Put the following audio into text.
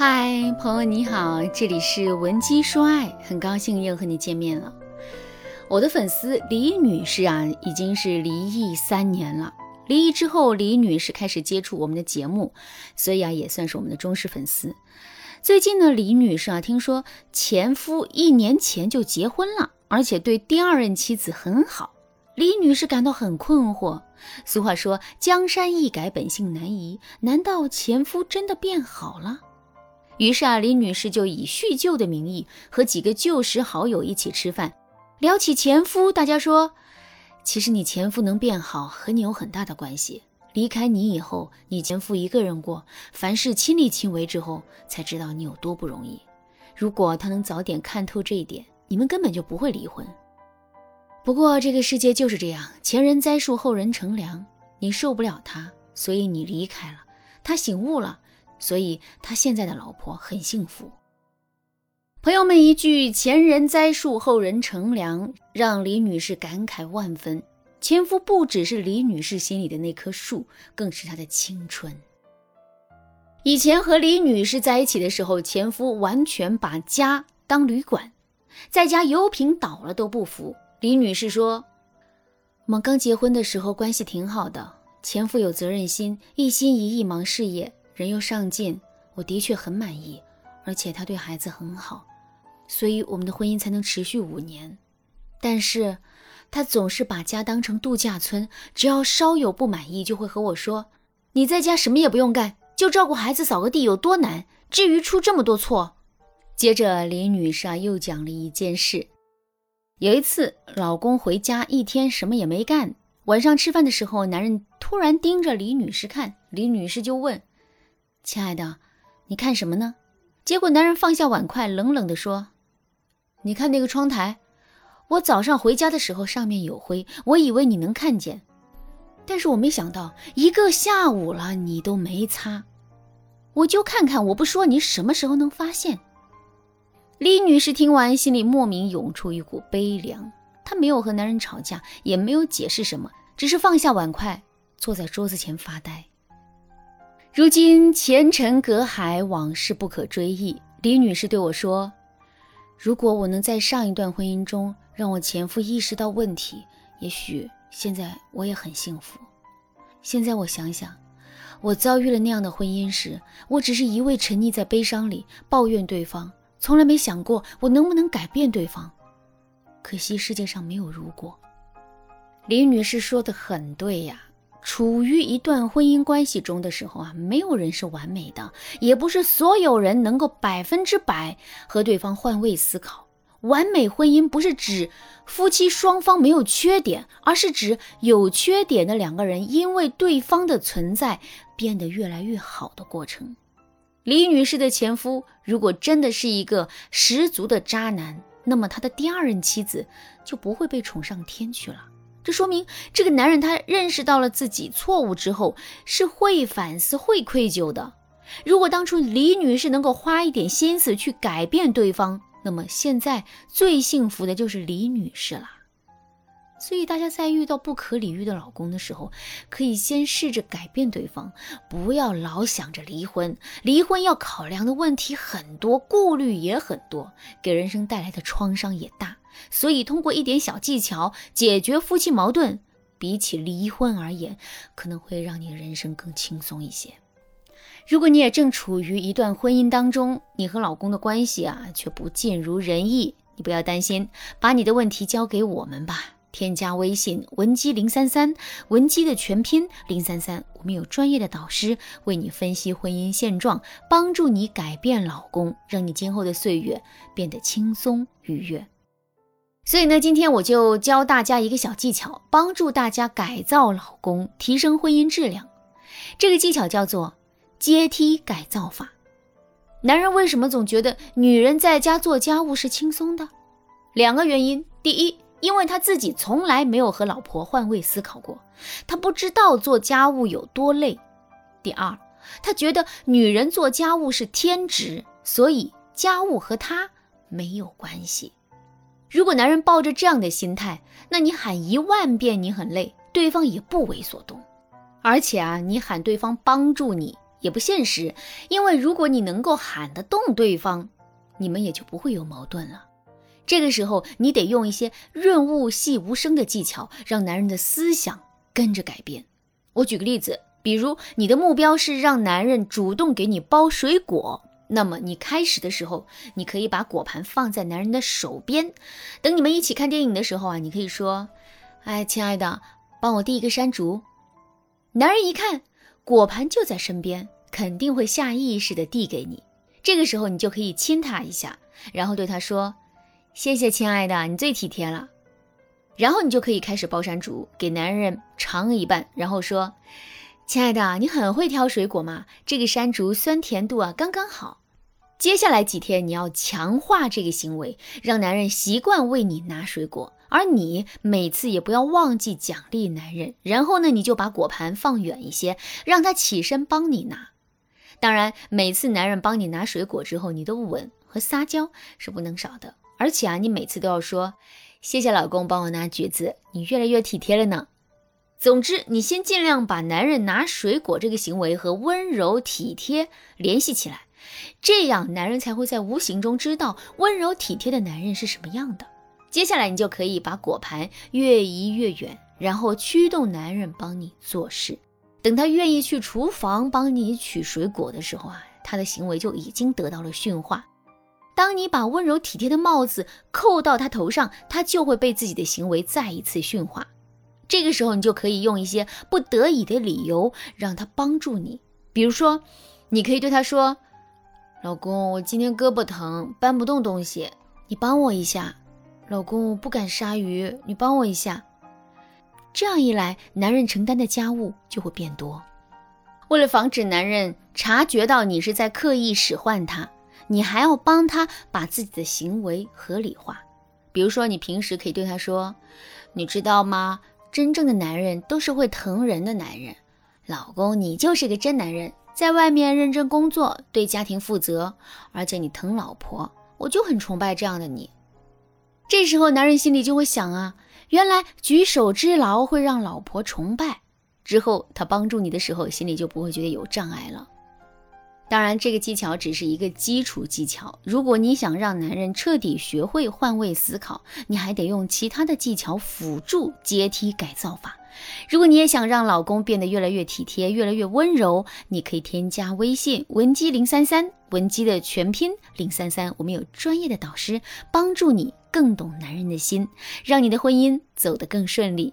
嗨，朋友你好，这里是文姬说爱，很高兴又和你见面了。我的粉丝李女士啊，已经是离异三年了。离异之后，李女士开始接触我们的节目，所以啊，也算是我们的忠实粉丝。最近呢，李女士啊，听说前夫一年前就结婚了，而且对第二任妻子很好。李女士感到很困惑。俗话说，江山易改，本性难移，难道前夫真的变好了？于是啊，李女士就以叙旧的名义和几个旧时好友一起吃饭，聊起前夫。大家说，其实你前夫能变好和你有很大的关系。离开你以后，你前夫一个人过，凡事亲力亲为之后，才知道你有多不容易。如果他能早点看透这一点，你们根本就不会离婚。不过这个世界就是这样，前人栽树，后人乘凉。你受不了他，所以你离开了。他醒悟了。所以他现在的老婆很幸福。朋友们一句“前人栽树，后人乘凉”，让李女士感慨万分。前夫不只是李女士心里的那棵树，更是她的青春。以前和李女士在一起的时候，前夫完全把家当旅馆，在家油瓶倒了都不扶。李女士说：“我们刚结婚的时候关系挺好的，前夫有责任心，一心一意忙事业。”人又上进，我的确很满意，而且他对孩子很好，所以我们的婚姻才能持续五年。但是，他总是把家当成度假村，只要稍有不满意，就会和我说：“你在家什么也不用干，就照顾孩子、扫个地，有多难？至于出这么多错？”接着，李女士啊又讲了一件事：有一次，老公回家一天什么也没干，晚上吃饭的时候，男人突然盯着李女士看，李女士就问。亲爱的，你看什么呢？结果男人放下碗筷，冷冷地说：“你看那个窗台，我早上回家的时候上面有灰，我以为你能看见，但是我没想到一个下午了你都没擦，我就看看，我不说你什么时候能发现？”李女士听完，心里莫名涌出一股悲凉。她没有和男人吵架，也没有解释什么，只是放下碗筷，坐在桌子前发呆。如今前尘隔海，往事不可追忆。李女士对我说：“如果我能在上一段婚姻中让我前夫意识到问题，也许现在我也很幸福。现在我想想，我遭遇了那样的婚姻时，我只是一味沉溺在悲伤里，抱怨对方，从来没想过我能不能改变对方。可惜世界上没有如果。”李女士说的很对呀。处于一段婚姻关系中的时候啊，没有人是完美的，也不是所有人能够百分之百和对方换位思考。完美婚姻不是指夫妻双方没有缺点，而是指有缺点的两个人因为对方的存在变得越来越好的过程。李女士的前夫如果真的是一个十足的渣男，那么他的第二任妻子就不会被宠上天去了。这说明这个男人他认识到了自己错误之后是会反思、会愧疚的。如果当初李女士能够花一点心思去改变对方，那么现在最幸福的就是李女士了。所以大家在遇到不可理喻的老公的时候，可以先试着改变对方，不要老想着离婚。离婚要考量的问题很多，顾虑也很多，给人生带来的创伤也大。所以，通过一点小技巧解决夫妻矛盾，比起离婚而言，可能会让你的人生更轻松一些。如果你也正处于一段婚姻当中，你和老公的关系啊却不尽如人意，你不要担心，把你的问题交给我们吧。添加微信文姬零三三，文姬的全拼零三三，我们有专业的导师为你分析婚姻现状，帮助你改变老公，让你今后的岁月变得轻松愉悦。所以呢，今天我就教大家一个小技巧，帮助大家改造老公，提升婚姻质量。这个技巧叫做阶梯改造法。男人为什么总觉得女人在家做家务是轻松的？两个原因：第一，因为他自己从来没有和老婆换位思考过，他不知道做家务有多累；第二，他觉得女人做家务是天职，所以家务和他没有关系。如果男人抱着这样的心态，那你喊一万遍你很累，对方也不为所动。而且啊，你喊对方帮助你，也不现实。因为如果你能够喊得动对方，你们也就不会有矛盾了。这个时候，你得用一些润物细无声的技巧，让男人的思想跟着改变。我举个例子，比如你的目标是让男人主动给你包水果。那么你开始的时候，你可以把果盘放在男人的手边，等你们一起看电影的时候啊，你可以说：“哎，亲爱的，帮我递一个山竹。”男人一看果盘就在身边，肯定会下意识的递给你。这个时候你就可以亲他一下，然后对他说：“谢谢，亲爱的，你最体贴了。”然后你就可以开始包山竹，给男人尝一半，然后说。亲爱的，你很会挑水果嘛？这个山竹酸甜度啊刚刚好。接下来几天你要强化这个行为，让男人习惯为你拿水果，而你每次也不要忘记奖励男人。然后呢，你就把果盘放远一些，让他起身帮你拿。当然，每次男人帮你拿水果之后，你的吻和撒娇是不能少的。而且啊，你每次都要说谢谢老公帮我拿橘子，你越来越体贴了呢。总之，你先尽量把男人拿水果这个行为和温柔体贴联系起来，这样男人才会在无形中知道温柔体贴的男人是什么样的。接下来，你就可以把果盘越移越远，然后驱动男人帮你做事。等他愿意去厨房帮你取水果的时候啊，他的行为就已经得到了驯化。当你把温柔体贴的帽子扣到他头上，他就会被自己的行为再一次驯化。这个时候，你就可以用一些不得已的理由让他帮助你。比如说，你可以对他说：“老公，我今天胳膊疼，搬不动东西，你帮我一下。”“老公，我不敢杀鱼，你帮我一下。”这样一来，男人承担的家务就会变多。为了防止男人察觉到你是在刻意使唤他，你还要帮他把自己的行为合理化。比如说，你平时可以对他说：“你知道吗？”真正的男人都是会疼人的男人，老公，你就是个真男人，在外面认真工作，对家庭负责，而且你疼老婆，我就很崇拜这样的你。这时候男人心里就会想啊，原来举手之劳会让老婆崇拜，之后他帮助你的时候，心里就不会觉得有障碍了。当然，这个技巧只是一个基础技巧。如果你想让男人彻底学会换位思考，你还得用其他的技巧辅助阶梯改造法。如果你也想让老公变得越来越体贴、越来越温柔，你可以添加微信文姬零三三，文姬的全拼零三三，我们有专业的导师帮助你更懂男人的心，让你的婚姻走得更顺利。